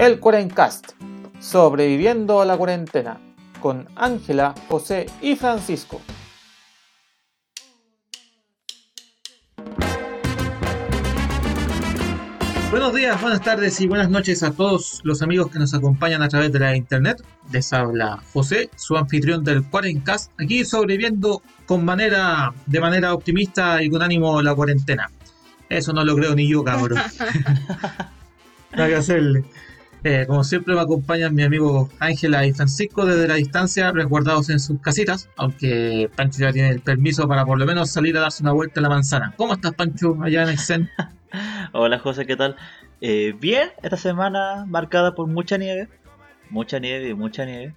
El Cuarencast, sobreviviendo a la cuarentena, con Ángela, José y Francisco. Buenos días, buenas tardes y buenas noches a todos los amigos que nos acompañan a través de la internet. Les habla José, su anfitrión del Cuarencast, aquí sobreviviendo con manera, de manera optimista y con ánimo la cuarentena. Eso no lo creo ni yo, cabrón. Nada que hacerle. Eh, como siempre me acompañan mi amigo Ángela y Francisco desde la distancia, resguardados en sus casitas, aunque Pancho ya tiene el permiso para por lo menos salir a darse una vuelta en la manzana. ¿Cómo estás, Pancho, allá en el Zen? Hola José, ¿qué tal? Eh, bien, esta semana marcada por mucha nieve, mucha nieve y mucha nieve.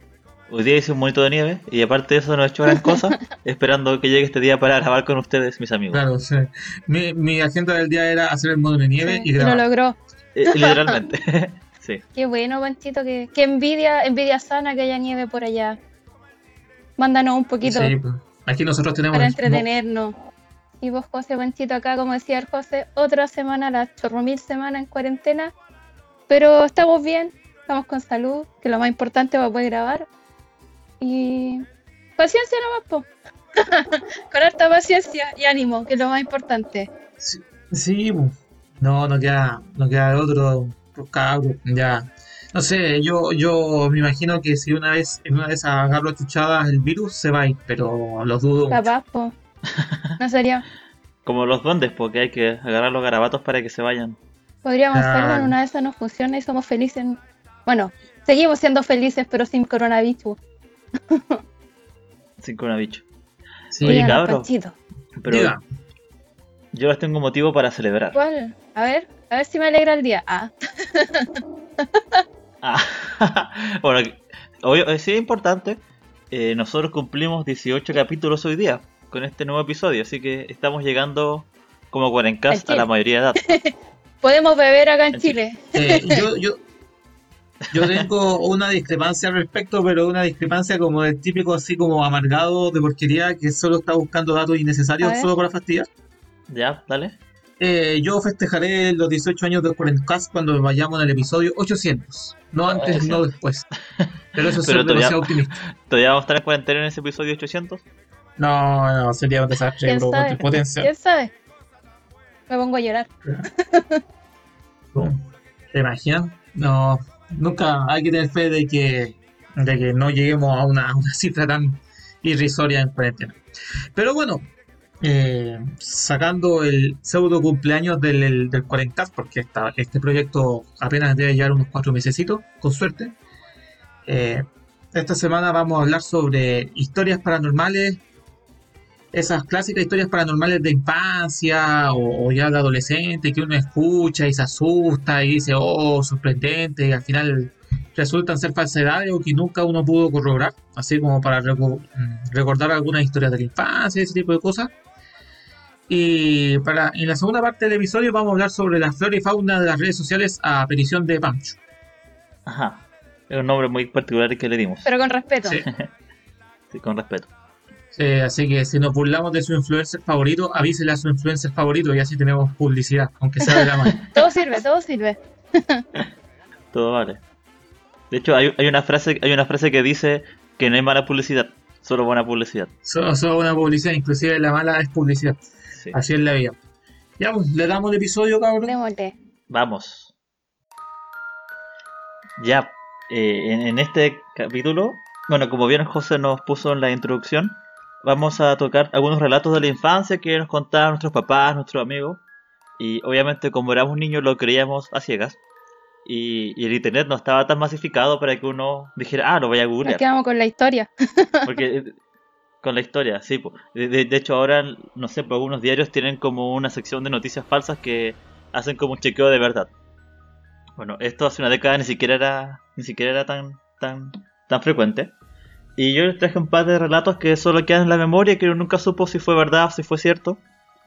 Hoy día hice un monito de nieve y aparte de eso no he hecho gran cosa, esperando que llegue este día para grabar con ustedes, mis amigos. Claro, sí. Mi, mi agenda del día era hacer el modo de nieve y y lo grabar. logró. Eh, literalmente. sí. Qué bueno, Panchito, que, que envidia, envidia sana que haya nieve por allá. Mándanos un poquito Sí, pues. Aquí nosotros tenemos para entretenernos. Y vos, José, Panchito, acá, como decía el José, otra semana, la chorromil semana en cuarentena. Pero estamos bien, estamos con salud, que es lo más importante para poder grabar. Y paciencia nomás, po. con harta paciencia y ánimo, que es lo más importante. Sí, sí, no, no queda, no queda otro, pues cabros, ya. No sé, yo, yo me imagino que si una vez, en una de esas agarro a chuchadas el virus se va a ir, pero lo dudo. Capaz, po. No sería. Como los duendes, porque hay que agarrar los garabatos para que se vayan. Podríamos Claro. hacerlo, en una de esas no funciona y somos felices. Bueno, seguimos siendo felices, pero sin coronavirus. Sin coronavirus. Sí, Oye, Díganos, cabro. Panchito. Pero Diga. yo les tengo motivo para celebrar. ¿Cuál? A ver, a ver si me alegra el día. Ah, Ah, bueno, obvio, sí es importante. eh, nosotros cumplimos 18 capítulos hoy día con este nuevo episodio, así que estamos llegando como En cuarencas a la mayoría de edad. podemos beber acá en En Chile. Eh, yo, yo, yo tengo una discrepancia al respecto, pero una discrepancia como del típico así como amargado de porquería que solo está buscando datos innecesarios solo para fastidiar. ¿Ya? Dale. Eh, yo festejaré los 18 años de Cuarencast cuando vayamos en el episodio 800. No antes, no después. Pero eso es Pero ser todavía- demasiado optimista. ¿Todavía vamos a estar en cuarentena en ese episodio 800? No, no, sería un desastre, ¿Quién bro, sabe? tu potencia. ¿Quién sabe? Me pongo a llorar. ¿Te imaginas? No, nunca hay que tener fe de que, de que no lleguemos a una, a una cifra tan irrisoria en cuarentena. Pero bueno, eh, sacando el pseudo cumpleaños del, del, del Cuarencast, porque esta- este proyecto apenas debe llevar unos cuatro mesecitos, con suerte. eh, esta semana vamos a hablar sobre historias paranormales, esas clásicas historias paranormales de infancia o, o ya de adolescente que uno escucha y se asusta y dice, oh, sorprendente, y al final resultan ser falsedades o que nunca uno pudo corroborar, así como para mm, recordar algunas historias de la infancia, ese tipo de cosas. Y para, en la segunda parte del episodio vamos a hablar sobre la flora y fauna de las redes sociales a petición de Pancho. Ajá. Es un nombre muy particular que le dimos. Pero con respeto. Sí. Sí, con respeto. Eh, así que si nos burlamos de su influencer favorito, avísele a su influencer favorito y así tenemos publicidad, aunque sea de la mano. Todo sirve, todo sirve. Todo vale. De hecho, hay, hay una frase hay una frase que dice que no hay mala publicidad, solo buena publicidad. Solo, solo una publicidad, inclusive la mala es publicidad. Sí. Así es la vida. Ya, pues, le damos el episodio, cabrón. Démosle. Vamos. Ya, eh, en, en este capítulo, bueno, como bien José nos puso en la introducción, vamos a tocar algunos relatos de la infancia que nos contaban nuestros papás, nuestros amigos. Y obviamente como éramos niños lo creíamos a ciegas. Y, y el internet no estaba tan masificado para que uno dijera, ah, lo voy a Nos googlear. quedamos con la historia. Porque con la historia, sí. po. De, de- de hecho, ahora, no sé, por algunos diarios tienen como una sección de noticias falsas que hacen como un chequeo de verdad. Bueno, esto hace una década ni siquiera era, ni siquiera era tan, tan, tan frecuente. Y yo les traje un par de relatos que solo quedan en la memoria, que uno nunca supo si fue verdad o si fue cierto.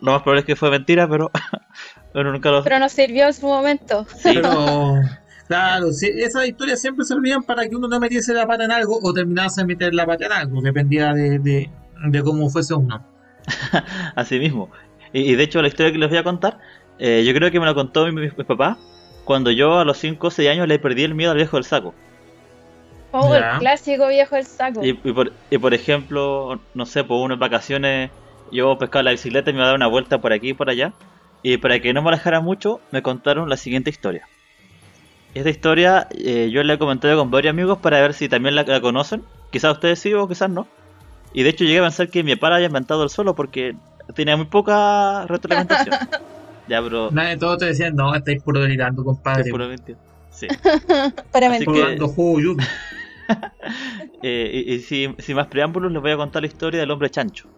Lo más probable es que fue mentira, pero uno nunca lo... Pero nos sirvió en su momento. Sí, Pero, claro, sí, esas historias siempre servían para que uno no metiese la pata en algo o terminase de meter la pata en algo, dependía de, de, de cómo fuese uno. Así mismo. Y, y de hecho, la historia que les voy a contar, eh, yo creo que me la contó mi, mi- mi papá cuando yo a los 5 o 6 años le perdí el miedo al viejo del saco. Oh, el clásico viejo el saco. Y, y por, y por ejemplo, no sé, por unas vacaciones yo pescaba la bicicleta y me iba a dar una vuelta por aquí y por allá. Y para que no me alejara mucho, me contaron la siguiente historia. Esta historia eh, yo la he comentado con varios amigos para ver si también la, la conocen. Quizás ustedes sí o quizás no. Y de hecho llegué a pensar que mi papá había inventado el solo porque tenía muy poca retroalimentación. ya, pero... Nadie, todos te decían, no, estáis puro delirando, compadre. es puro mentira. Sí. Para así que- jugo. Eh, y y si, sin más preámbulos, les voy a contar la historia del hombre chancho.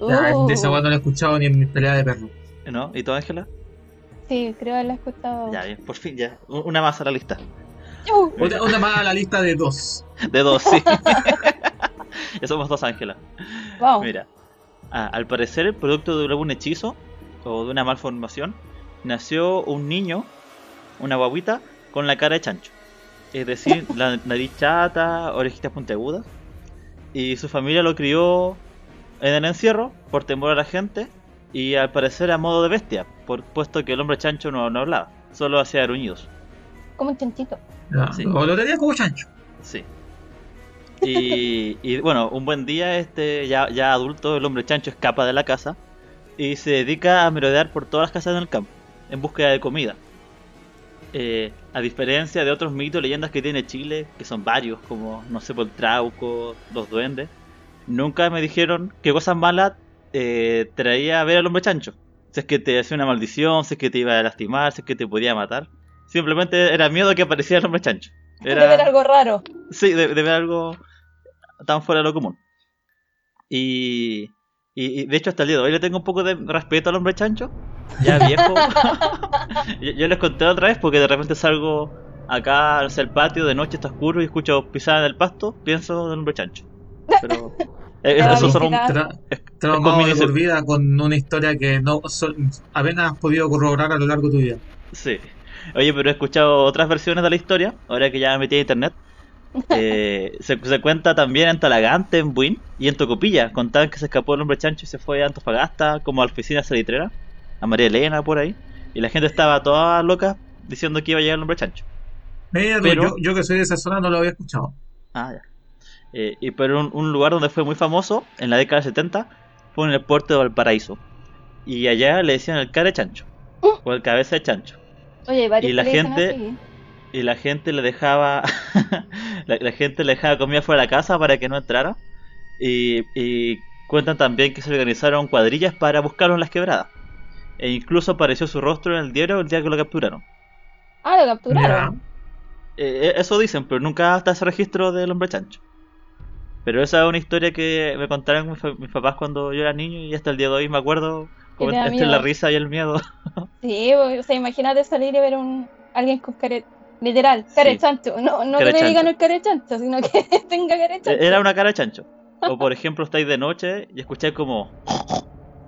Ya, Uh, de esa weá no la he escuchado ni en mi pelea de perro. ¿No? ¿Y tú, Ángela? Sí, creo haberla escuchado. Ya, bien, por fin, ya. Una más a la lista. Uh, Otra, una más a la lista de dos. De dos, sí. ya somos dos, Ángela. wow. Mira, ah, al parecer, producto de algún hechizo o de una malformación, nació un niño, una guaguita, con la cara de chancho. Es decir, la nariz chata, orejitas puntiagudas. Y su familia lo crió en el encierro por temor a la gente y al parecer a modo de bestia, por, puesto que el hombre chancho no, no hablaba, solo hacía gruñidos. Como un chanchito. Sí. O lo tenía como chancho. Sí. Y, y, bueno, un buen día, este ya, ya adulto, el hombre chancho escapa de la casa y se dedica a merodear por todas las casas en el campo en búsqueda de comida. Eh, a diferencia de otros mitos y leyendas que tiene Chile, que son varios, como no sé, por el trauco, los duendes, nunca me dijeron qué cosas malas eh, traía a ver al hombre chancho. Si es que te hacía una maldición, si es que te iba a lastimar, si es que te podía matar. Simplemente era miedo que apareciera el hombre chancho. De ver algo raro. Sí, de, de ver algo tan fuera de lo común. Y, y, y de hecho hasta el día de hoy le tengo un poco de respeto al hombre chancho. Ya viejo. yo, yo les conté otra vez porque de repente salgo acá hacia el patio de noche, está oscuro y escucho pisadas en el pasto, pienso del hombre chancho. Pero eh, Te va a eso son un- visitar. Tra es- traumado con de por vida con una historia que no sol- apenas has podido corroborar a lo largo de tu vida. Sí. Oye, pero he escuchado otras versiones de la historia, ahora que ya me metí a internet. Eh, se, se cuenta también en Talagante, en Buin y en Tocopilla. Contaban que se escapó el hombre chancho y se fue a Antofagasta, como a la oficina salitrera, a María Elena, por ahí. Y la gente estaba toda loca diciendo que iba a llegar el hombre chancho. Pero- yo, yo que soy de esa zona no lo había escuchado. Ah, ya. Eh, y pero un, un lugar donde fue muy famoso en la década del 70 fue en el puerto de Valparaíso. Y allá le decían el cara de chancho, o el cabeza de chancho. Oye, varios Y la gente- así. y la gente le dejaba la, la gente le dejaba comida fuera de la casa para que no entrara y, y cuentan también que se organizaron cuadrillas para buscarlo en las quebradas e incluso apareció su rostro en el diario el día que lo capturaron Ah, lo capturaron. Eh, eso dicen pero nunca está ese registro del hombre chancho pero esa es una historia que me contaron mis, papás cuando yo era niño y hasta el día de hoy me acuerdo como da entre la risa y el miedo Sí, o sea, imagínate salir y ver un alguien con care... Literal, care Sí. chancho. No, no que le digan el care chancho, sino que tenga care chancho. era una cara de chancho o por ejemplo estáis de noche y escucháis como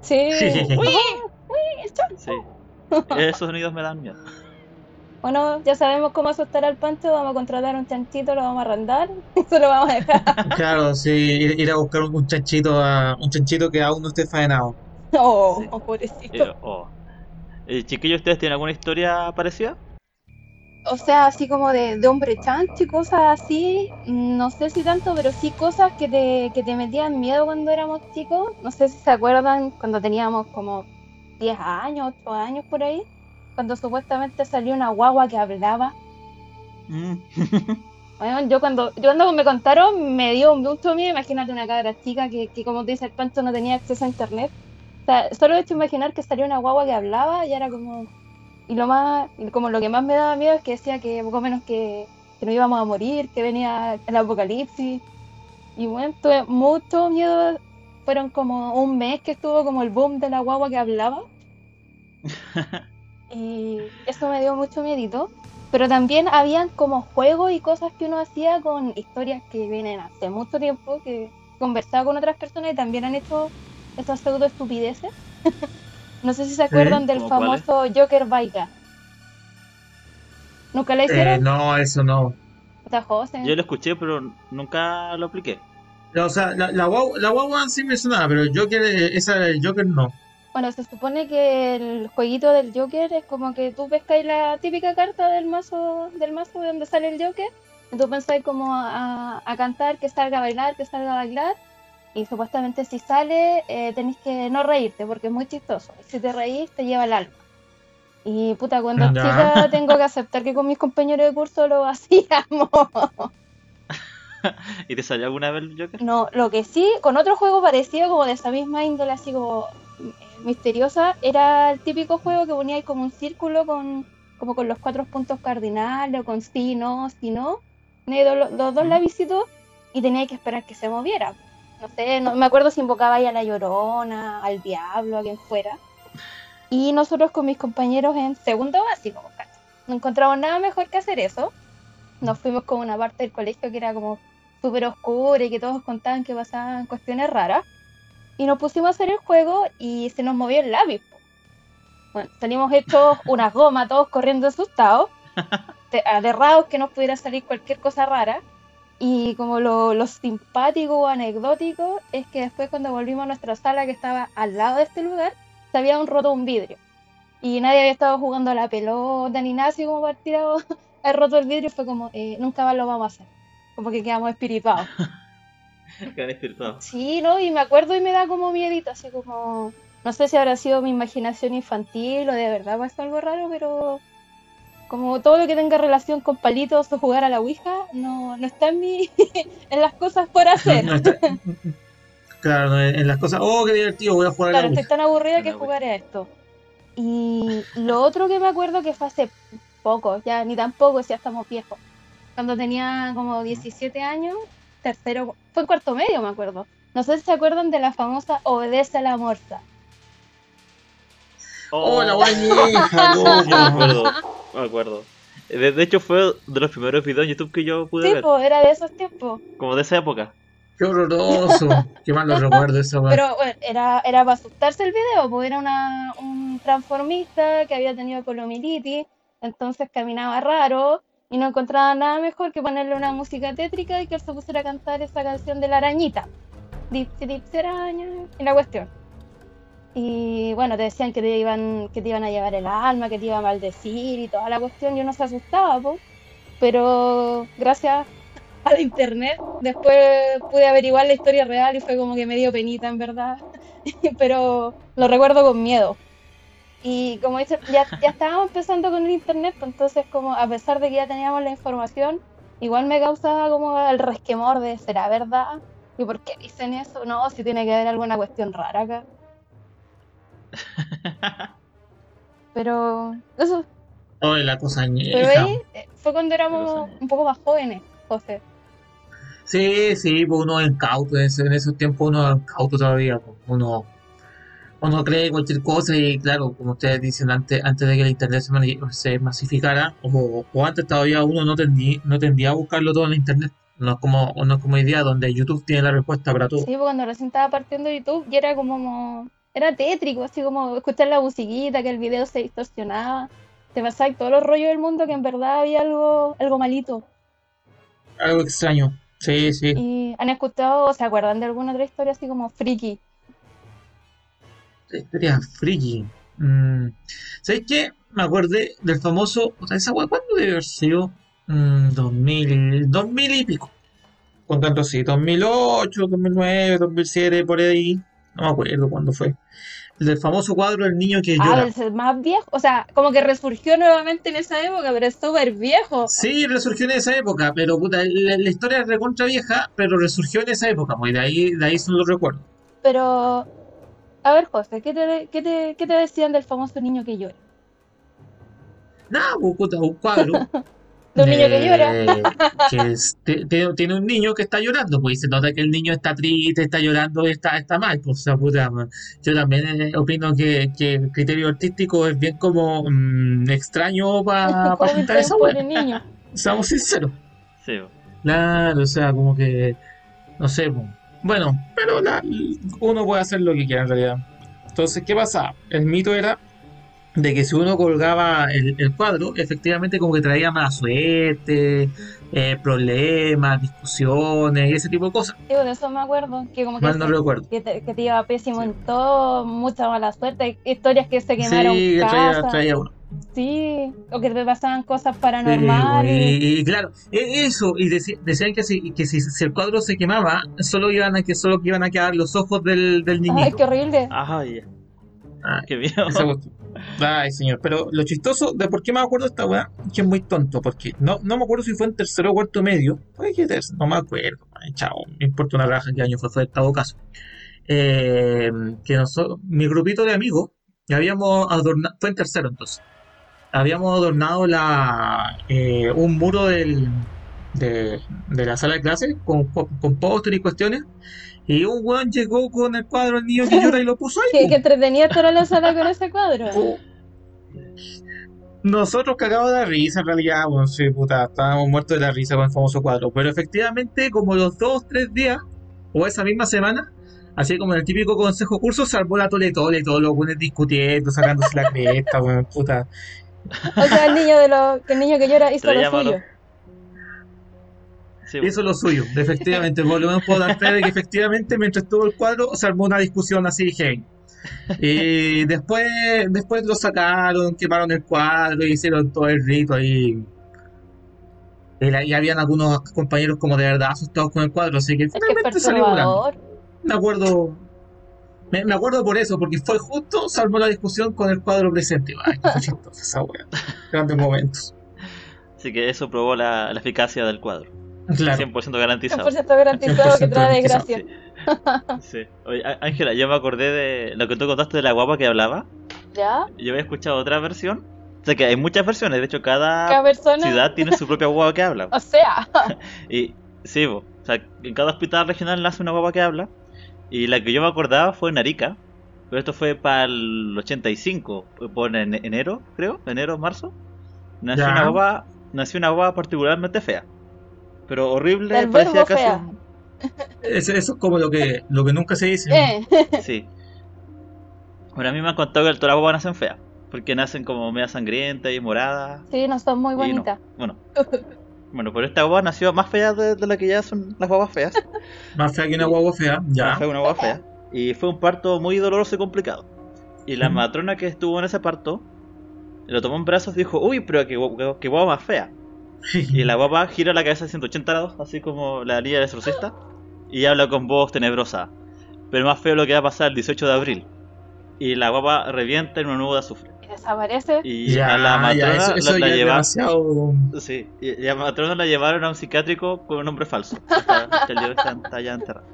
Sí. Uy, uy, el chancho. Sí. Esos sonidos me dan miedo. Bueno, ya sabemos cómo asustar al pancho. Vamos a contratar un chanchito, lo vamos a arrendar. Eso lo vamos a dejar. Claro, sí, ir, ir a buscar un, un chanchito a, un chanchito que aún no esté faenado. Oh, Sí. oh, pobrecito. Eh, oh. Eh, chiquillos, ¿ustedes tienen alguna historia parecida? O sea, así como de, de hombre chancho y cosas así, no sé si tanto, pero sí cosas que te, que te metían miedo cuando éramos chicos. No sé si se acuerdan cuando teníamos como 10 años, 8 años por ahí, cuando supuestamente salió una guagua que hablaba. Mm. Bueno, yo cuando, yo cuando me contaron me dio mucho miedo, imagínate una cabra chica que, que como te dice el pancho no tenía acceso a internet. O sea, solo de hecho imaginar que salió una guagua que hablaba y era como... Y lo más, como lo que más me daba miedo es que decía que poco menos que, que nos íbamos a morir, que venía el apocalipsis. Y bueno, tuve mucho miedo. Fueron como un mes que estuvo como el boom de la guagua que hablaba. Y eso me dio mucho miedito. Pero también habían como juegos y cosas que uno hacía con historias que vienen hace mucho tiempo, que conversaba con otras personas y también han hecho estas pseudo estupideces. no sé si se acuerdan del famoso Joker Baika. ¿Nunca la Eh, hicieron? no, eso no. José. Yo lo escuché, pero nunca lo apliqué. O sea, la, la, guagua, la guagua sí me sonaba, pero el Joker, eh, esa del Joker no. Bueno, se supone que el jueguito del Joker es como que tú pescáis la típica carta del mazo, del mazo de donde sale el Joker, y tú pensáis como a, a cantar, que salga a bailar, que salga a bailar, y supuestamente si sale eh, tenéis que no reírte porque es muy chistoso. Si te reís te lleva el alma. Y puta, cuando Ya. chica tengo que aceptar que con mis compañeros de curso lo hacíamos. ¿Y te salió alguna vez el Joker? No, lo que sí, con otro juego parecido, como de esa misma índole, así como misteriosa, era el típico juego que ponía ahí como un círculo con como con los cuatro puntos cardinales, o con sí, no, sí, no. Los, los dos lapicitos y tenía que esperar que se moviera. No sé, no me acuerdo si invocaba ahí a la llorona, al diablo, a quien fuera. Y nosotros con mis compañeros en segundo básico, no encontramos nada mejor que hacer eso. Nos fuimos con una parte del colegio que era como súper oscura y que todos contaban que pasaban cuestiones raras. Y nos pusimos a hacer el juego y se nos movió el lápiz. Bueno, salimos hechos unas gomas, todos corriendo asustados, te- aterrados que nos pudiera salir cualquier cosa rara. Y como lo, lo simpático o anecdótico es que después cuando volvimos a nuestra sala que estaba al lado de este lugar, se habían roto un vidrio. Y nadie había estado jugando a la pelota ni nada así como tirar ha roto el vidrio fue como, eh, nunca más lo vamos a hacer. Como que quedamos espirituados. Quedan espirituados. Sí, ¿no? Y me acuerdo y me da como miedito, así como... No sé si habrá sido mi imaginación infantil o de verdad pasó algo raro, pero... Como todo lo que tenga relación con palitos o jugar a la Ouija, no, no está en, mi, en las cosas por hacer. No está- claro, no, en las cosas, oh, qué divertido, voy a jugar a Claro, la estoy Ouija. tan aburrida que jugaré a esto. Y lo otro que me acuerdo que fue hace poco, ya ni tampoco, ya estamos viejos. Cuando tenía como 17 años, tercero, fue en cuarto medio, me acuerdo. No sé si se acuerdan de la famosa Obedece a la Morsa. Oh, la Oh, guay hija, no, yo me acuerdo. Me acuerdo. De, de hecho, fue de los primeros videos en YouTube que yo pude Sí, ver. pues, era de esos tiempos. Como de esa época. Qué horroroso. Qué mal lo recuerdo weá. Pero bueno, era, era para asustarse el video, pues era una, un transformista que había tenido colomilitis, entonces caminaba raro y no encontraba nada mejor que ponerle una música tétrica y que él se pusiera a cantar esa canción de la arañita. Dipsy dipsy araña, y la cuestión. Y bueno, te decían que te iban, que te iban a llevar el alma, que te iban a maldecir y toda la cuestión, yo no se asustaba, pues. Pero gracias a la internet. Después pude averiguar la historia real y fue como que me dio penita, en verdad. Pero lo recuerdo con miedo. Y como dice, ya, ya estábamos empezando con el internet, pues entonces como a pesar de que ya teníamos la información, igual me causaba como el resquemor de ¿será verdad? ¿Y por qué dicen eso? No, si tiene que haber alguna cuestión rara acá. Pero eso, Oh, la cosa pero ahí eh, fue cuando éramos un poco más jóvenes, José. Sí, sí, pues uno es incauto, en ese- en esos tiempos uno es incauto todavía, pues, uno, uno cree cualquier cosa y claro, como ustedes dicen, antes, antes de que el internet se, masificara, o, o antes todavía uno no tendía, no tendía a buscarlo todo en internet, no es como, no es como hoy día donde YouTube tiene la respuesta para todo. Sí, porque cuando recién estaba partiendo YouTube y era como, era tétrico, así como escuchar la musiquita, que el video se distorsionaba. Te pasaba todos los rollos del mundo que en verdad había algo, algo malito. Algo extraño, sí, sí. ¿Y han escuchado o se acuerdan de alguna otra historia así como friki? Historia friki. Mm, ¿Sabes qué? Me acordé del famoso. O sea, esa weá, ¿cuándo debe haber sido? Mm, 2000, 2000 y pico. Con tanto así, 2008, 2009, 2007, por ahí. No me acuerdo cuándo fue. El del famoso cuadro del niño que Ah, llora. el ser más viejo, o sea, como que resurgió nuevamente en esa época, pero es súper viejo. Sí, resurgió en esa época, pero puta, la, la historia es recontra vieja, pero resurgió en esa época, pues, y de ahí, de ahí se lo recuerdo. Pero, a ver, José, ¿qué te, qué te, qué te decían del famoso niño que llora? Nada, pues, puta, un cuadro. De un niño que llora. eh, que es- te- te- tiene un niño que está llorando, pues y se nota que el niño está triste, está llorando y está, está mal. Pues, o sea, puta, yo también eh, opino que, que el criterio artístico es bien como mm, extraño para ¿Cómo pintar esa un? Seamos sinceros. Sí. Claro, o sea, como que, no sé, pues. Bueno, pero la- uno puede hacer lo que quiera en realidad. Entonces, ¿qué pasa? El mito era de que si uno colgaba el, el cuadro, efectivamente como que traía mala suerte, eh, problemas, discusiones y ese tipo de cosas. Digo, de eso me acuerdo. Que como que, Mal no se- recuerdo. que te, que te iba pésimo Sí. en todo, mucha mala suerte, historias que se quemaron Sí, que traía, traía uno. Sí, o que te pasaban cosas Sí, paranormales. y, y claro, e- eso, y decían que, si, que si, si el cuadro se quemaba, solo iban a que solo que iban a quedar los ojos del, del niñito. Ay, qué horrible. Ay, ya. Ah, qué miedo. Ay, señor, pero lo chistoso de por qué me acuerdo de esta weá, que es muy tonto, porque no, no me acuerdo si fue en tercero o cuarto medio, Ay, qué tercero, no me acuerdo, ay, chao, me importa una raja qué año fue, fue en todo caso. Eh, que nosotros, mi grupito de amigos, habíamos adornado, fue en tercero entonces, habíamos adornado la, eh, un muro del, de, de la sala de clases con, con, póster y cuestiones, y un weón llegó con el cuadro del niño que llora y lo puso ahí. Qué entretenida estar la sala con ese cuadro. Oh. Nosotros cagados de la risa, en realidad, bueno, sí, puta, estábamos muertos de la risa con el famoso cuadro. Pero efectivamente, como los dos, tres días, o esa misma semana, así como en el típico consejo curso, se armó la tole tole, todos los buenos discutiendo, sacándose la cresta, puta. O sea, el niño de lo, que el niño que llora hizo lo suyo. Sí. Eso es lo suyo, efectivamente, por lo menos puedo dar fe de que efectivamente mientras estuvo el cuadro se armó una discusión así heavy. Y después, después lo sacaron, quemaron el cuadro y hicieron todo el rito ahí. Y, la- y habían algunos compañeros como de verdad asustados con el cuadro, así que Es que finalmente salió volando. Me acuerdo, me, me acuerdo por eso, porque fue justo, armó la discusión con el cuadro presente. Ay, esa wea. Grandes momentos. Así que eso probó la, la eficacia del cuadro. Claro. 100% garantizado. 100% garantizado que 100% trae desgracia. Sí. Oye, Ángela, yo me acordé de lo que tú contaste de la guapa que hablaba. ¿Ya? Yo había escuchado otra versión. O sea que hay muchas versiones, de hecho cada, Cada persona. ciudad tiene su propia guapa que habla. O sea, Y sí, po, o sea, en cada hospital regional nace una guapa que habla. Y la que yo me acordaba fue en Arica. Pero esto fue para el 85, fue por en enero, creo, enero, marzo. Nació Ya. una guapa, nació una particularmente fea. Pero horrible, parecía casi un- Eso, eso es como lo que, lo que nunca se dice. ¿no? eh, Sí. Bueno, a mí me han contado que todas las nacen feas. Porque nacen como media sangrientas y moradas. sí, no son muy no. bonitas. Bueno. Bueno, pero esta guapa nació más fea de, de la que ya son las guapas feas. Más fea que una guagua fea, ya. Fue una guapa fea. Y fue un parto muy doloroso y complicado. Y la Mm. matrona que estuvo en ese parto lo tomó en brazos y dijo, uy, pero qué, qué- más fea. Y la guapa gira la cabeza a 180 grados, así como la liga del exorcista, y habla con voz tenebrosa. Pero más feo lo que va a pasar el 18 de abril. Y la guapa revienta en un nudo de azufre. Desaparece. Y Ya, a la matrona ya, eso, eso la, la ya es lleva- demasiado. Sí, y, y a la matrona la llevaron a un psiquiátrico con un nombre falso. Hasta, hasta el día está, está ya enterrada.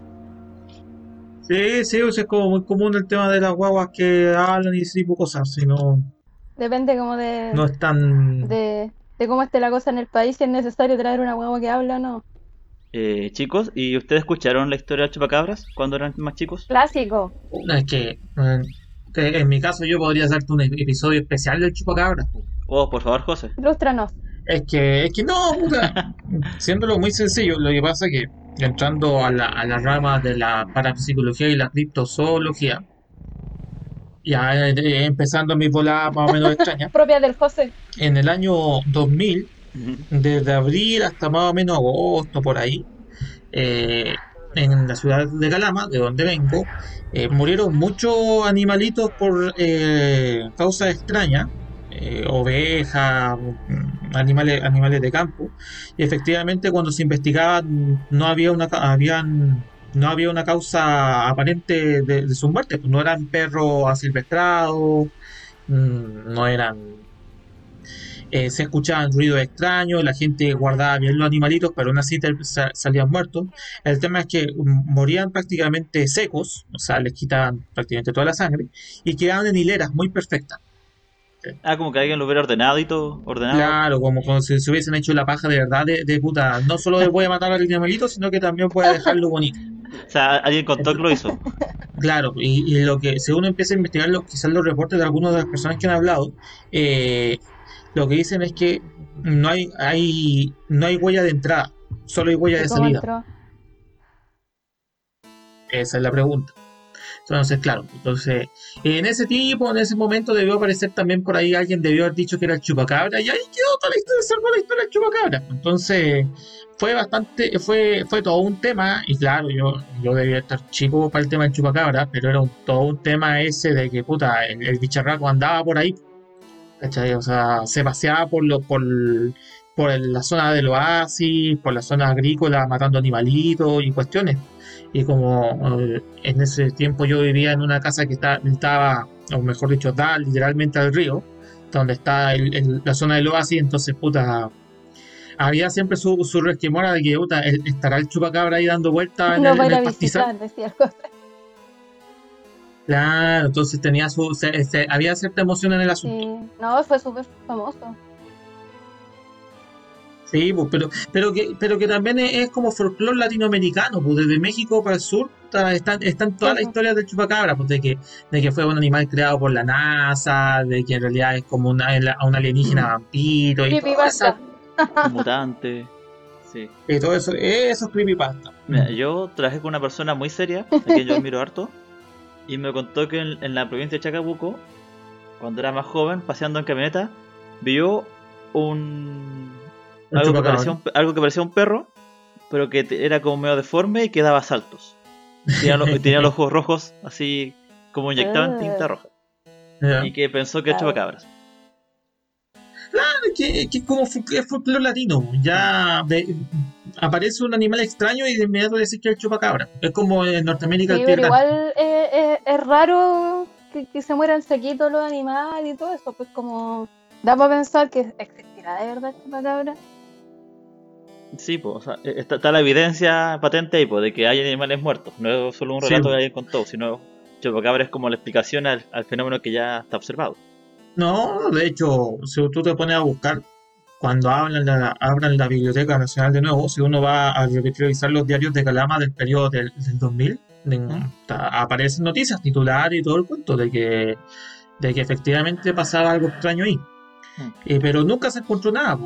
Sí, sí, o sea, es como muy común el tema de las guaguas que hablan y ese tipo de cosas. Si no, Depende como de, no es tan. de, de cómo esté la cosa en el país, si es necesario traer una huevo que habla o no. Eh, chicos, ¿y ustedes escucharon la historia de chupacabras cuando eran más chicos? Clásico. Es que, eh, que en mi caso, yo podría hacerte un episodio especial del chupacabras. Oh, por favor, José. Ilústranos. Es que, es que no, puta. Siéndolo muy sencillo, lo que pasa es que entrando a la, a la rama de la parapsicología y la criptozoología, ya eh, empezando mis voladas más o menos extrañas, Propia del José. en el año 2000, desde abril hasta más o menos agosto, por ahí, eh, en la ciudad de Calama, de donde vengo, eh, murieron muchos animalitos por eh, causas extrañas, eh, ovejas, mm, animales, animales de campo, y efectivamente cuando se investigaban no había una, no había una causa aparente de, de sus muertes, pues no eran perros asilvestrados, mm, no eran eh, se escuchaban ruidos extraños, la gente guardaba bien los animalitos, pero aún así te- sa- salían muertos. El tema es que mm, morían prácticamente secos, o sea, les quitaban prácticamente toda la sangre y quedaban en hileras muy perfectas. Ah, como que alguien lo hubiera ordenado y todo. Ordenado. Claro, como, como si se hubiesen hecho la paja de verdad de, de puta. No solo voy a matar al animalito, sino que también a dejarlo bonito. O sea, alguien contó que lo hizo. Claro, y, y lo que si uno empieza a investigar los, quizás los reportes de algunas de las personas que han hablado, eh, lo que dicen es que no hay, hay no hay huella de entrada, solo hay huella ¿Y de salida. entró? Esa es la pregunta. Entonces, claro, entonces, en ese tiempo, en ese momento debió aparecer también por ahí alguien debió haber dicho que era el chupacabra y ahí quedó toda la historia, salvó la historia del chupacabra. Entonces, fue bastante, fue, fue todo un tema, y claro, yo, yo debía estar chico para el tema del chupacabra, pero era un- todo un tema ese de que puta, el, el bicharraco andaba por ahí, ¿cachai? O sea, se paseaba por lo, por, por la zona del oasis, por la zona agrícola, matando animalitos y cuestiones. Y como eh, en ese tiempo yo vivía en una casa que está- estaba, o mejor dicho, da literalmente al río, donde está el- el- la zona del oasis, entonces, puta, había siempre su, su resquemora de que, puta, estará el chupacabra ahí dando vueltas en No el, en el pastizal. visitar, decía. Claro, entonces tenía su, se- se- había cierta emoción en el asunto. Sí. No, fue súper famoso. Sí, pues, pero, pero que, pero que también es, es como folclore latinoamericano, pues desde México para el sur está- están, están todas las Sí, historias del chupacabra, pues de que, de que fue un animal creado por la NASA, de que en realidad es como una, un alienígena vampiro y Creepypasta. Un mutante. Sí. y todo eso, eso es creepypasta. Mira, yo trabajé con una persona muy seria, a quien yo admiro harto, y me contó que en, en la provincia de Chacabuco, cuando era más joven, paseando en camioneta, vio un. Un Algo que, parecía un, algo que parecía un perro, pero que era como medio deforme y que daba saltos. Tenía, tenía los ojos rojos, así como inyectaban Ah. tinta roja. Ya. Y que pensó que era chupacabras. Claro, que, que es como es folclore latino, ya de- aparece un animal extraño y de inmediato le decís que es el chupacabra. Es como en Norteamérica Sí, el pero igual eh, eh, es raro que, que se mueran sequitos los animales y todo eso, pues como da para pensar que existirá de verdad este chupacabra. Sí, pues, o sea, eh, está, está la evidencia patente ahí, pues, de que hay animales muertos. No es solo un Sí, relato po. que alguien contó, sino chupacabra es como la explicación al, al fenómeno que ya está observado. No, de hecho, si tú te pones a buscar, cuando hablan la, abran la Biblioteca Nacional de nuevo, si uno va a revisar los diarios de Calama del periodo del, del 2000, en- ta- aparecen noticias, titulares y todo el cuento de que, de que efectivamente pasaba algo extraño ahí. Eh, pero nunca se encontró nada.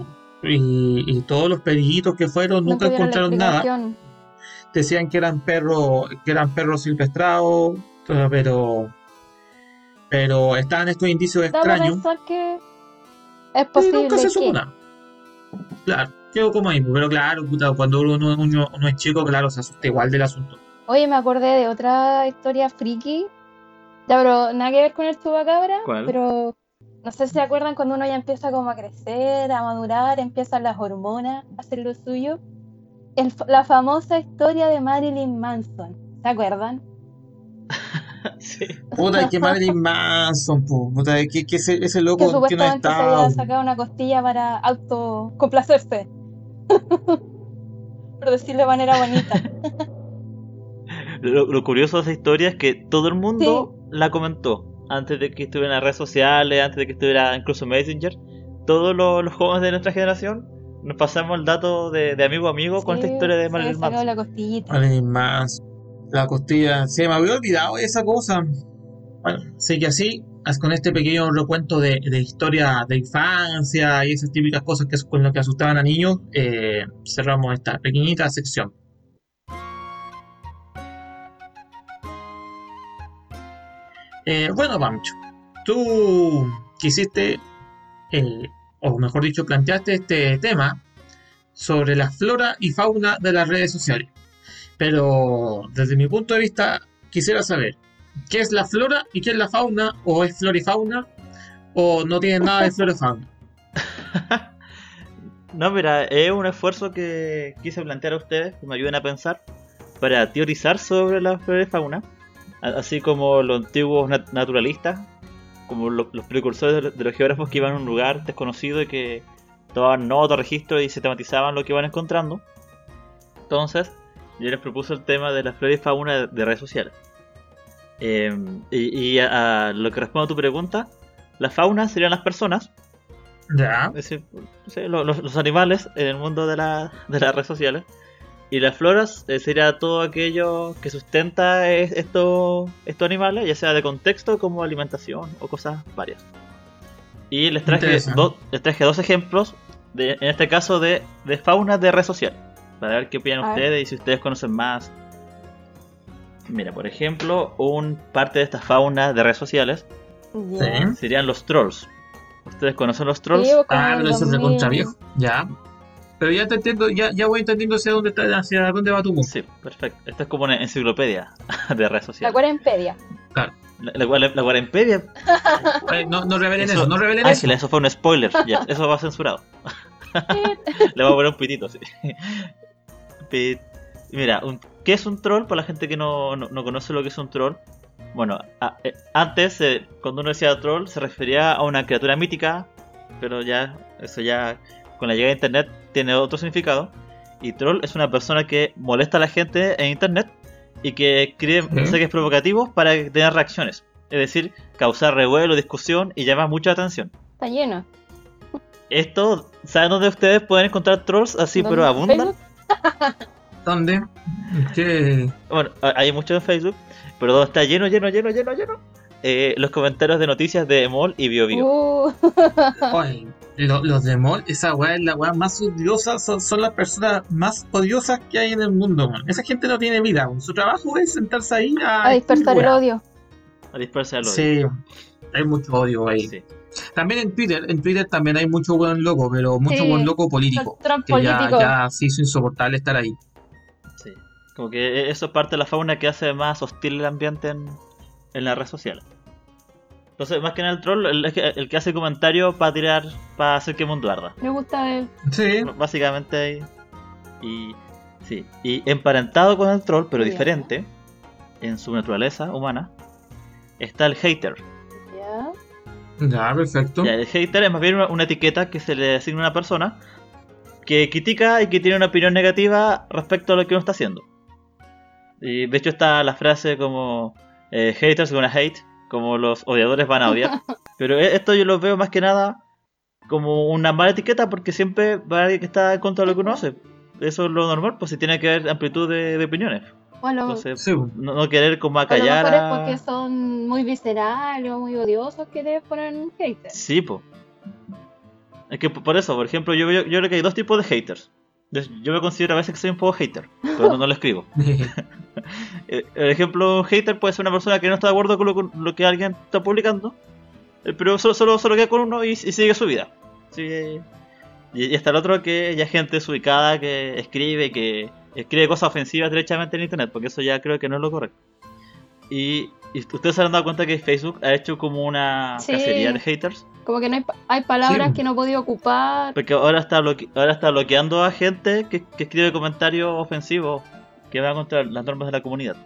Y, y todos los periquitos que fueron nunca encontraron nada. Decían que eran perros, que eran perros silvestrados, pero pero estaban estos indicios Da para extraños. pensar que es Y posible nunca se supo que... nada. Claro, quedó como ahí, pero claro, puta, cuando uno, uno- uno es chico, claro, se asusta igual del asunto. Oye, me acordé de otra historia friki. Ya, pero nada que ver con el chupacabra. ¿Cuál? Pero no sé si se acuerdan cuando uno ya empieza como a crecer, a madurar, empiezan las hormonas a hacer lo suyo. El la famosa historia de Marilyn Manson. ¿Se acuerdan? sí. Puta, que Marilyn Manson, pu, puta, que, que ese, ese Que loco que no supuestamente se está. había sacado una costilla para autocomplacerse. Por decirlo de manera bonita. Lo, lo curioso de esa historia es que todo el mundo la comentó. Antes de que estuviera en las redes sociales, antes de que estuviera incluso Messenger. Todos los, los jóvenes de nuestra generación nos pasamos el dato de, de amigo a amigo con esta historia de Marilyn Manson. la costillita. Marilyn Manson, la costilla. Se me había olvidado esa cosa. Bueno, sí que así, as- con este pequeño recuento de, de historia de infancia y esas típicas cosas que con las que asustaban a niños, eh, cerramos esta pequeñita sección. Eh, bueno, Pancho, tú quisiste, o mejor dicho, planteaste este tema sobre la flora y fauna de las redes sociales. Pero desde mi punto de vista, quisiera saber, ¿qué es la flora y qué es la fauna? ¿O es flora y fauna? ¿O no tiene nada de flora y fauna? No, mira, es un esfuerzo que quise plantear a ustedes, que me ayuden a pensar, para teorizar sobre la flora y fauna, así como los antiguos nat- naturalistas, como lo- los precursores de, de los geógrafos que iban a un lugar desconocido y que tomaban nota, registro y sistematizaban lo que iban encontrando. Entonces, yo les propuse el tema de la flora y fauna de, de redes sociales. Eh, y y a, a lo que responde a tu pregunta, la fauna serían las personas, Ya, es decir, los, los animales en el mundo de, la- de las redes sociales. Y las floras eh, sería todo aquello que sustenta es- estos estos animales, ya sea de contexto como alimentación o cosas varias. Y les traje, do- les traje dos ejemplos, de, en este caso de, de fauna de red social, para ver qué opinan A ver. ustedes y si ustedes conocen más. Mira, por ejemplo, un parte de esta fauna de redes sociales. Sí. serían los trolls. ¿Ustedes conocen los trolls? Sí, Ah, pero eso es de 2000. contra viejo. Ya. Pero ya te entiendo, ya, ya voy entendiendo hacia dónde está, hacia dónde va tu punto. Sí, perfecto. Esta es como una enciclopedia de redes La sociales. La, la, la, la Guarempedia. Eh, no, no revelen Eso- eso, no revelen Ángela, eso. eso fue un spoiler. Ya, eso va censurado. Le voy a poner un pitito, sí. Pit. Mira, un- ¿qué es un troll? Para la gente que no, no, no conoce lo que es un troll. Bueno, a- eh, antes, eh, cuando uno decía troll, se refería a una criatura mítica, pero ya, eso ya, con la llegada de internet, tiene otro significado. Y troll es una persona que molesta a la gente en internet y que escribe Sí. mensajes provocativos para tener reacciones. Es decir, causar revuelo, discusión y llamar mucha atención. Está lleno. Esto, ¿saben dónde ustedes pueden encontrar trolls así, pero abundan? Facebook. ¿Dónde? ¿Qué? Bueno, hay mucho en Facebook, pero donde está lleno, lleno, lleno, lleno, lleno. eh, los comentarios de noticias de Emol y BioBio. Uh, Oye, lo- los de mall, esa weá es la weá más odiosa, son, son las personas más odiosas que hay en el mundo, man. Esa gente no tiene vida, man. su trabajo es sentarse ahí a... a dispersar el odio. A dispersar el odio. Sí, hay mucho odio ahí. Sí. También en Twitter, en Twitter también hay mucho buen loco, pero mucho Sí, buen loco político. Trump Que ya, político. ya se hizo insoportable estar ahí. Sí. Como que eso es parte de la fauna que hace más hostil el ambiente en, en las redes sociales. Entonces, más que nada el troll, el, el que- hace comentarios para tirar, para hacer que el mundo arda. Me gusta él. Sí, Básicamente ahí. Y sí. Y emparentado con el troll, pero Ya. diferente, en su naturaleza humana, está el hater. Ya. perfecto. Ya, el hater es más bien una, una etiqueta que se le asigna a una persona que critica y que tiene una opinión negativa respecto a lo que uno está haciendo. Y de hecho está la frase como eh, haters gonna hate, como los odiadores van a odiar. Pero e- esto yo lo veo más que nada como una mala etiqueta porque siempre va a alguien que está en contra de lo que uno hace. Eso es lo normal, pues si tiene que haber amplitud de, de opiniones. Bueno, Entonces, Sí, no, no querer como a lo acallar mejor es porque son muy viscerales o muy odiosos que te ponen haters. Sí, po. Es que por eso, por ejemplo, yo, yo creo que hay dos tipos de haters. Yo- me considero a veces que soy un poco hater, pero no, no lo escribo. Eh, Por ejemplo, un hater puede ser una persona que no está de acuerdo con lo, con lo que alguien está publicando, eh, pero solo, solo, solo queda con uno y, y sigue su vida. Sigue- Y, y está el otro que ya gente desubicada que escribe, que escribe cosas ofensivas derechamente en internet, porque eso ya creo que no es lo correcto. Y, y ustedes se han dado cuenta que Facebook ha hecho como una Sí. cacería de haters. Como que no hay, pa- hay palabras Sí. que no podido ocupar. Porque ahora está, bloque- ahora está bloqueando a gente que, que escribe comentarios ofensivos que van contra las normas de la comunidad.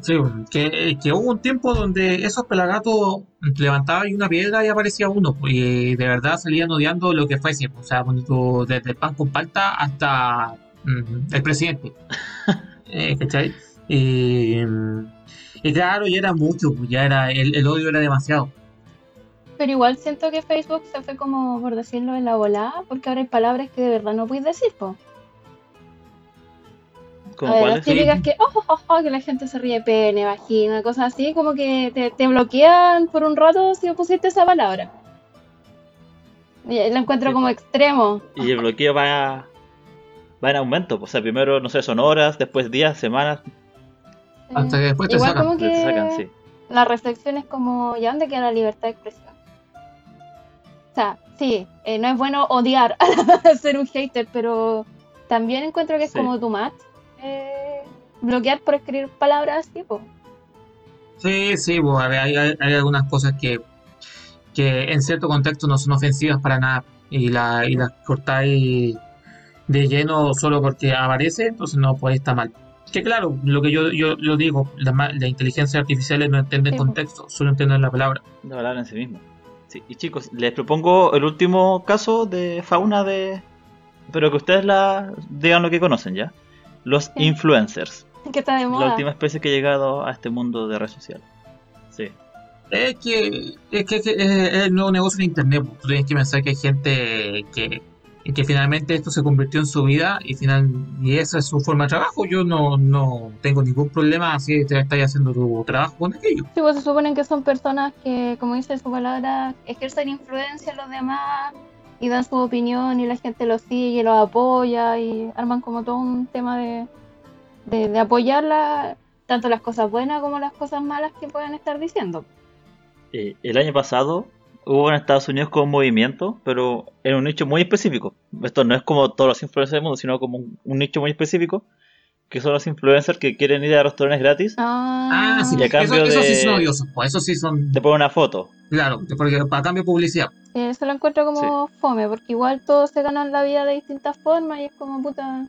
Sí, que, que hubo un tiempo donde esos pelagatos levantaban una piedra y aparecía uno, pues, y de verdad salían odiando lo que fuese, o sea, cuando tú- desde el pan con palta hasta mm, el presidente. Eh, ¿cachai? Y, y claro, ya era mucho, pues, ya era, el, el odio era demasiado. Pero igual siento que Facebook se fue como, por decirlo, en la volada, porque ahora hay palabras que de verdad no puedes decir, po. Como A ver, cuáles? las típicas que, oh, oh, oh, que la gente se ríe pene, vagina, cosas así, como que te, te bloquean por un rato si pusiste esa palabra. Y la encuentro Sí. como extremo. Y el bloqueo va, va en aumento. pues, O sea, primero, no sé, son horas, después días, semanas, Hasta que después te Igual sacan. como que te sacan, sí. la reflexión es como, ¿ya dónde queda la libertad de expresión? O sea, sí, eh, no es bueno odiar a ser un hater, pero también encuentro que es Sí. como tu match. Eh, bloquear por escribir palabras así, po. Sí, sí, pues, a ver, hay, hay- hay algunas cosas que, que en cierto contexto no son ofensivas para nada y, la, y las cortáis de lleno solo porque aparece, entonces no puede estar mal. Que claro, lo que yo, yo, yo digo, las las inteligencias artificiales no entienden Sí, contexto, solo entienden la palabra. De hablar en sí mismo. Sí. Y chicos, les propongo el último caso de fauna de... Pero que ustedes la digan lo que conocen ya. Los Sí. influencers. Que está de La moda. última especie que ha llegado a este mundo de redes sociales. Sí. Es que, es que, es que es el nuevo negocio en internet. pues. Tú tienes que pensar que hay gente que, que finalmente esto se convirtió en su vida y final y esa es su forma de trabajo. Yo no, no tengo ningún problema si te estás haciendo tu trabajo con aquello. Sí, pues se suponen que son personas que, como dice su palabra, ejercen influencia en los demás y dan su opinión y la gente los sigue, los apoya y arman como todo un tema de, de, de apoyarla, tanto las cosas buenas como las cosas malas que pueden estar diciendo. Eh, el año pasado hubo en Estados Unidos como un movimiento, pero en un nicho muy específico. Esto no es como todos los influencers del mundo, sino como un nicho muy específico, que son los influencers que quieren ir a restaurantes gratis, Ah, Ah, sí, Y a eso, cambio eso sí de- son odiosos, pues eso sí son, te ponen una foto. claro, porque para cambio de publicidad. Eso lo encuentro como fome, porque igual todos se ganan la vida de distintas formas y es como puta.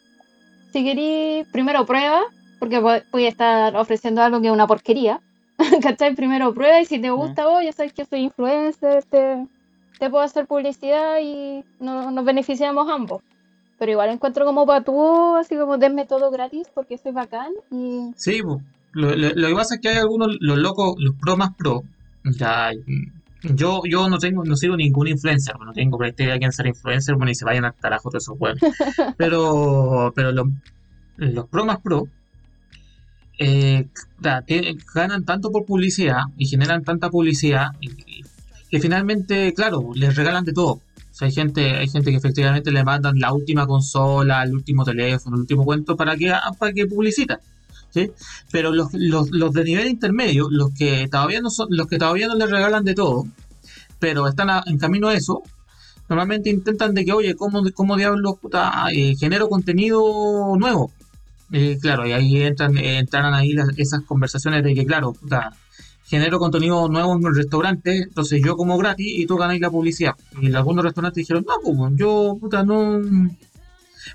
Si querís, primero prueba, porque vo- voy a estar ofreciendo algo que es una porquería. ¿Cachai? Primero prueba y si te gusta vos, ya sabes que soy influencer, te, te puedo hacer publicidad y no- nos beneficiamos ambos. Pero igual encuentro como patúo, así como denme todo gratis porque soy bacán y Sí, lo, lo- lo que pasa es que hay algunos, los locos, los pro más pro, ya, yo, yo no tengo, no sigo ningún influencer, no tengo práctica de quién ser influencer, bueno, y se vayan al carajo todos esos huevos. Pero, pero los, los pro más pro, eh, ganan tanto por publicidad y generan tanta publicidad y- y- que finalmente, claro, les regalan de todo. Sea, hay gente, hay gente que efectivamente le mandan la última consola, el último teléfono, el último cuento para que, para que publicita. ¿sí? Pero los, los, los de nivel intermedio, los que todavía no son, los que todavía no les regalan de todo, pero están en camino a eso, normalmente intentan de que, oye, ¿cómo, cómo diablos puta, eh, genero contenido nuevo? Eh, claro, y ahí entran, eh, entraran ahí las- esas conversaciones de que, claro, puta, genero contenido nuevo en el restaurante, entonces yo como gratis y tú ganáis la publicidad. Y algunos restaurantes dijeron, no, pues yo, puta, no...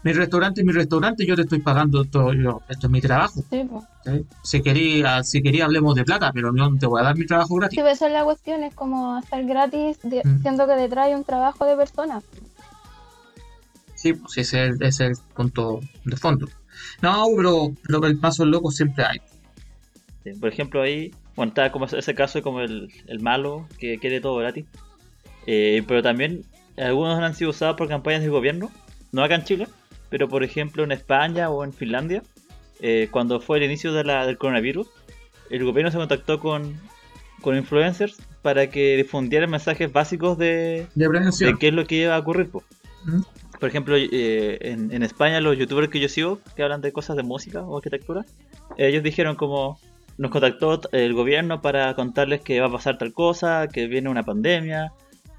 Mi restaurante es mi restaurante, yo te estoy pagando todo, yo, esto es mi trabajo. sí. ¿sí? Si quería, si quería hablemos de plata, pero no te voy a dar mi trabajo gratis. Sí, pues esa es la cuestión, es como hacer gratis, de- Mm. siendo que detrás hay un trabajo de personas. Sí, pues ese es, el- ese es el punto de fondo. No, pero, pero el paso loco siempre hay. Sí, Por ejemplo, ahí, bueno, está como ese caso como el, el malo que quiere todo gratis. Eh, pero también algunos han sido usados por campañas de gobierno, no acá en Chile, pero por ejemplo en España o en Finlandia, eh, cuando fue el inicio de la- del coronavirus, el gobierno se contactó con, con influencers para que difundieran mensajes básicos de, De de qué es lo que iba a ocurrir. po. ¿Mm? Por ejemplo, eh, en, en España los youtubers que yo sigo, que hablan de cosas de música o arquitectura, ellos dijeron como nos contactó el gobierno para contarles que va a pasar tal cosa, que viene una pandemia,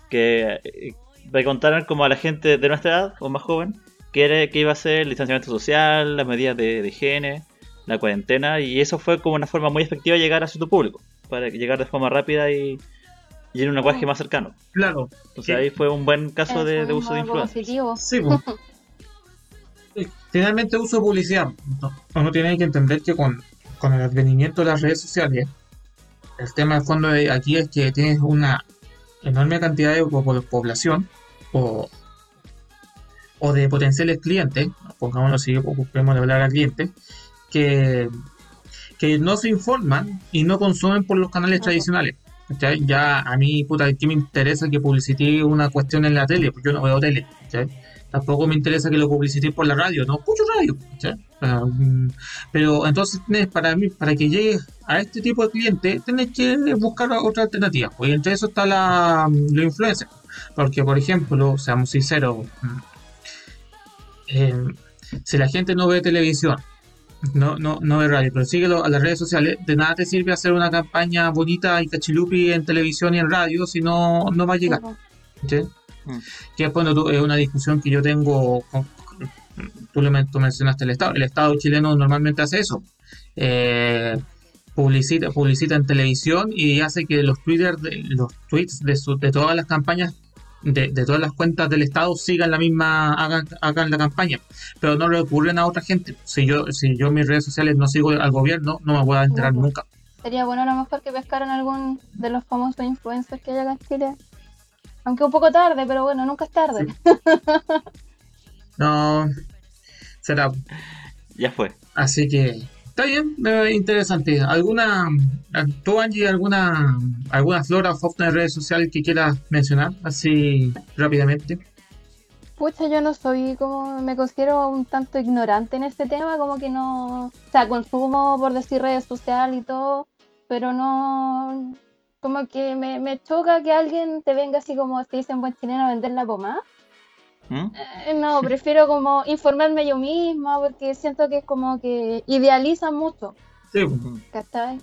que eh, para contar como a la gente de nuestra edad o más joven que, era, que iba a ser el distanciamiento social, las medidas de, de higiene, la cuarentena, y eso fue como una forma muy efectiva de llegar a su público, para llegar de forma rápida y, y en un lenguaje más cercano. Claro. Entonces Sí. ahí fue un buen caso de, uso de influencia. Sí, pues. Eh, Finalmente uso de publicidad. No, Uno tiene que entender que con, con el advenimiento de las redes sociales, el tema de fondo de aquí es que tienes una enorme cantidad de po- po- población o, o de potenciales clientes, pongámoslo así, ocupemos de hablar a clientes, que, que no se informan y no consumen por los canales tradicionales. Ya a mí, puta, ¿qué me interesa que publicité una cuestión en la tele? Pues yo no veo tele. Tampoco me interesa que lo publicité por la radio, no escucho radio. ¿cachai? Ah, mm, Pero entonces tienes para mí, para que llegues a este tipo de cliente, tienes que buscar otra alternativa. Pues y entre eso está la, los influencers. Porque, por ejemplo, seamos sinceros, mm, eh, si la gente no ve televisión, no, no, no ve radio, pero sigue a las redes sociales, de nada te sirve hacer una campaña bonita y cachilupi en televisión y en radio si no, no va a llegar. ¿sí? Mm. Que es cuando tú- es una discusión que yo tengo con- tú, le tú mencionaste el Estado. El Estado chileno normalmente hace eso. Eh, publicita, publicita en televisión y hace que los Twitter, los tweets de, su- de todas las campañas, de, de todas las cuentas del Estado sigan la misma, hagan, hagan la campaña, pero no recurren a otra gente. Si yo, si yo en mis redes sociales no sigo al gobierno, no me voy a enterar No, nunca. Sería bueno a lo mejor que pescaran algún de los famosos influencers que hay acá en Chile. Aunque un poco tarde, pero bueno, nunca es tarde. No, será Ya fue. Así que está bien, eh, interesante. ¿Alguna, tú Angie, alguna, alguna flora o de redes sociales que quieras mencionar así rápidamente? Pucha, yo no soy como, me considero un tanto ignorante en este tema, como que no, o sea, consumo por decir redes sociales y todo, pero no, como que me, me choca que alguien te venga así como se dice en buen chileno a vender la pomada. ¿Mm? Eh, No, prefiero como informarme yo misma porque siento que es como que idealizan mucho. Sí, pues. ¿cachai?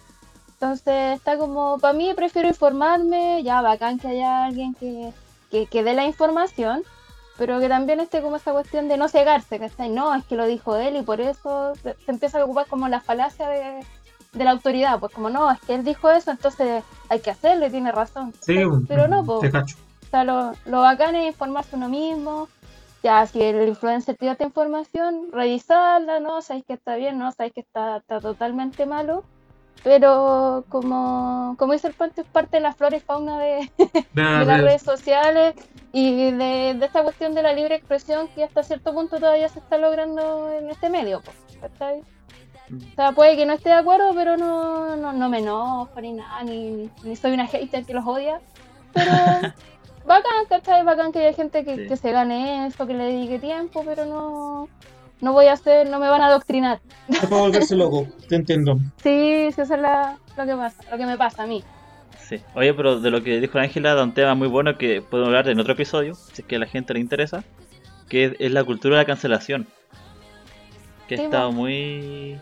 Entonces está como, para mí prefiero informarme, ya bacán que haya alguien que, que, que dé la información, pero que también esté como esa cuestión de no cegarse, ¿cachai? No, es que lo dijo él y por eso se, empieza a ocupar como la falacia de, de la autoridad, pues como no, es que él dijo eso, entonces hay que hacerlo y tiene razón. Sí, pues, pero no, pues, o sea, lo, lo bacán es informarse uno mismo. Ya, si el influencer te da esta información, revisarla, ¿no? Sabéis que está bien, ¿no? Sabéis que está, está totalmente malo. Pero como, como dice el Pancho, es parte de la flora y fauna de, De de las redes. sociales y de, de esta cuestión de la libre expresión que hasta cierto punto todavía se está logrando en este medio. pues. O sea, puede que no esté de acuerdo, pero no, no, no me enojo ni nada, ni, ni soy una hater que los odia. Pero bacán, ¿cachai? Bacán que haya gente que, Sí. que se gane eso, que le dedique tiempo, pero no, no voy a hacer, no me van a adoctrinar. Es para volverse loco, te entiendo. Sí, sí, eso es la- lo que pasa, lo que me pasa a mí. Sí. Oye, pero de lo que dijo Ángela, da un tema muy bueno que podemos hablar en otro episodio, si es que a la gente le interesa, que es, es la cultura de la cancelación. Que ha Sí, estado po. muy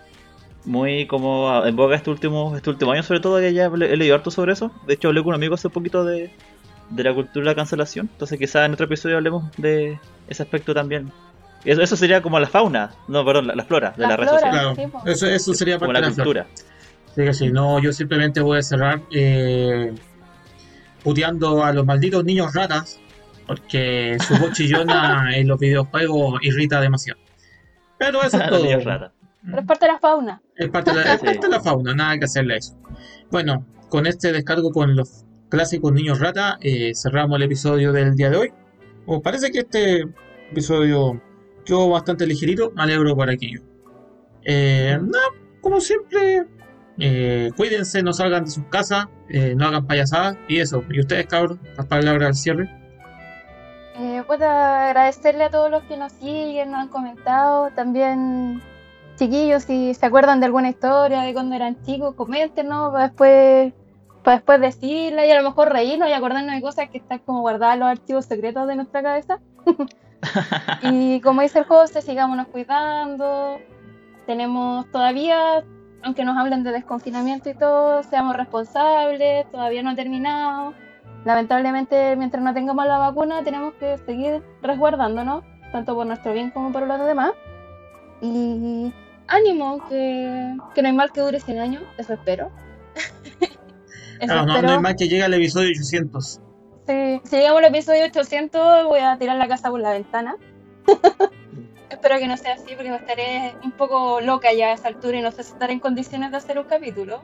muy como en boga este último este último año sobre todo que ya he he leído harto sobre eso. De hecho hablé con un amigo hace poquito de, de la cultura de la cancelación. Entonces quizás en otro episodio hablemos de ese aspecto también. Eso, eso sería como la fauna, no, perdón, la, la flora de La la, red flora. social. Claro, sí, po. eso, eso sería Como parte la de la cultura. Sí, que sí, no, yo simplemente voy a cerrar eh, puteando a los malditos niños ratas, porque su voz chillona en los videojuegos irrita demasiado. Pero eso es Los todo. niños. Pero es parte de la fauna. Es parte de la, es Sí. parte de la fauna, nada que hacerle a eso. Bueno, con este descargo con los clásicos niños rata, eh, cerramos el episodio del día de hoy. O parece que este episodio quedó bastante ligerito, me alegro por aquello. Eh, nada, como siempre, eh, cuídense, no salgan de sus casas, eh, no hagan payasadas y eso. Y ustedes, cabros, las palabras al cierre. Puedo agradecerle a todos los que nos siguen, nos han comentado. También, chiquillos, si se acuerdan de alguna historia de cuando eran chicos, coméntenos para después, para después decirla y a lo mejor reírnos y acordarnos de cosas que están como guardadas en los archivos secretos de nuestra cabeza. y como dice el José, sigámonos cuidando. Tenemos todavía, aunque nos hablen de desconfinamiento y todo, seamos responsables, todavía no ha terminado lamentablemente mientras no tengamos la vacuna tenemos que seguir resguardándonos, tanto por nuestro bien como por los demás. Y ánimo, que, que no hay mal que dure 100 años, eso espero. Claro, no, no hay más que llega al episodio 800. Si, si llegamos al episodio 800 voy a tirar la casa por la ventana. espero que no sea así porque estaré un poco loca ya a esa altura y no sé si estaré en condiciones de hacer un capítulo.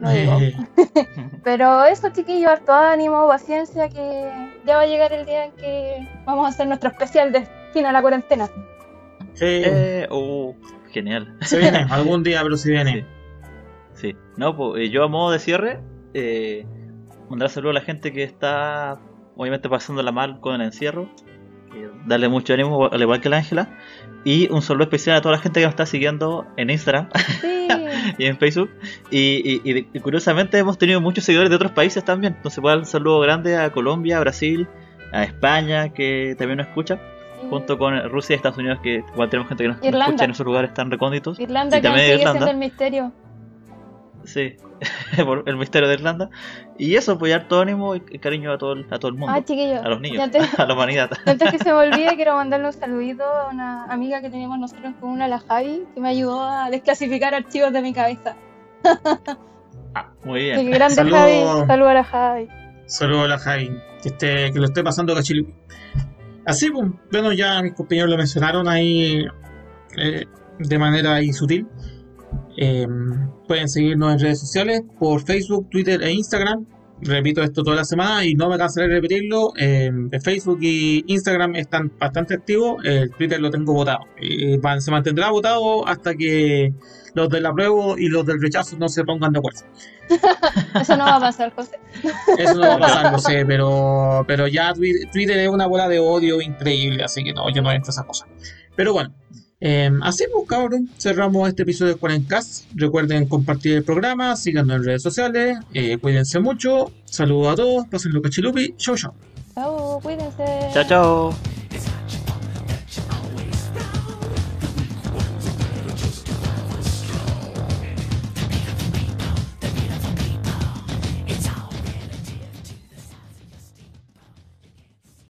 Digo. Eh, Pero eso, chiquillos, harto ánimo, paciencia, que ya va a llegar el día en que vamos a hacer nuestro especial de fin a la cuarentena. sí, Eh, uh, genial. se viene, algún día, pero se viene. Sí. No, pues eh, yo a modo de cierre, eh, mandar saludos a la gente que está obviamente pasándola mal con el encierro. eh, darle mucho ánimo, al igual que la Ángela. Y un saludo especial a toda la gente que nos está siguiendo en Instagram Sí, y en Facebook. Y, y- y- y curiosamente hemos tenido muchos seguidores de otros países también. Entonces, pues, un saludo grande a Colombia, a Brasil, a España, que también nos escucha, junto con Rusia y Estados Unidos, que igual tenemos gente que nos, Irlanda. escucha en esos lugares tan recónditos. Irlanda Y que también sigue Irlanda. siendo el misterio. Sí, por el misterio de Irlanda. Y eso, apoyar todo ánimo y cariño a todo, el- a todo el mundo. Ah, chiquillos. a los niños, Antes, a la humanidad. antes que se me olvide, quiero mandarle un saludito a una amiga que tenemos nosotros en común, a la Javi, que me ayudó a desclasificar archivos de mi cabeza. Ah, muy bien. grande Saludos. Javi. Saludos a la Javi. Saludos a la Javi, que, esté, que lo esté pasando cachilupi. Así, pues, bueno, ya mis compañeros lo mencionaron ahí eh, de manera ahí sutil. Eh, pueden seguirnos en redes sociales por Facebook, Twitter e Instagram. Repito esto toda la semana y no me cansaré de repetirlo. Eh, Facebook y Instagram están bastante activos. El Twitter lo tengo votado. Y van- se mantendrá votado hasta que los del apruebo y los del rechazo no se pongan de acuerdo. Eso no va a pasar, José. Eso no va a pasar, lo sé, pero, pero ya Twi- Twitter es una bola de odio increíble, así que no, yo no entro a esas cosas. Pero bueno, eh, así pues, cabrón, cerramos este episodio de Cuarencast. Recuerden compartir el programa, síganos en redes sociales, eh, cuídense mucho, saludos a todos, pasen lo cachilupi, chau chau. Chao, cuídense. Chao, chao.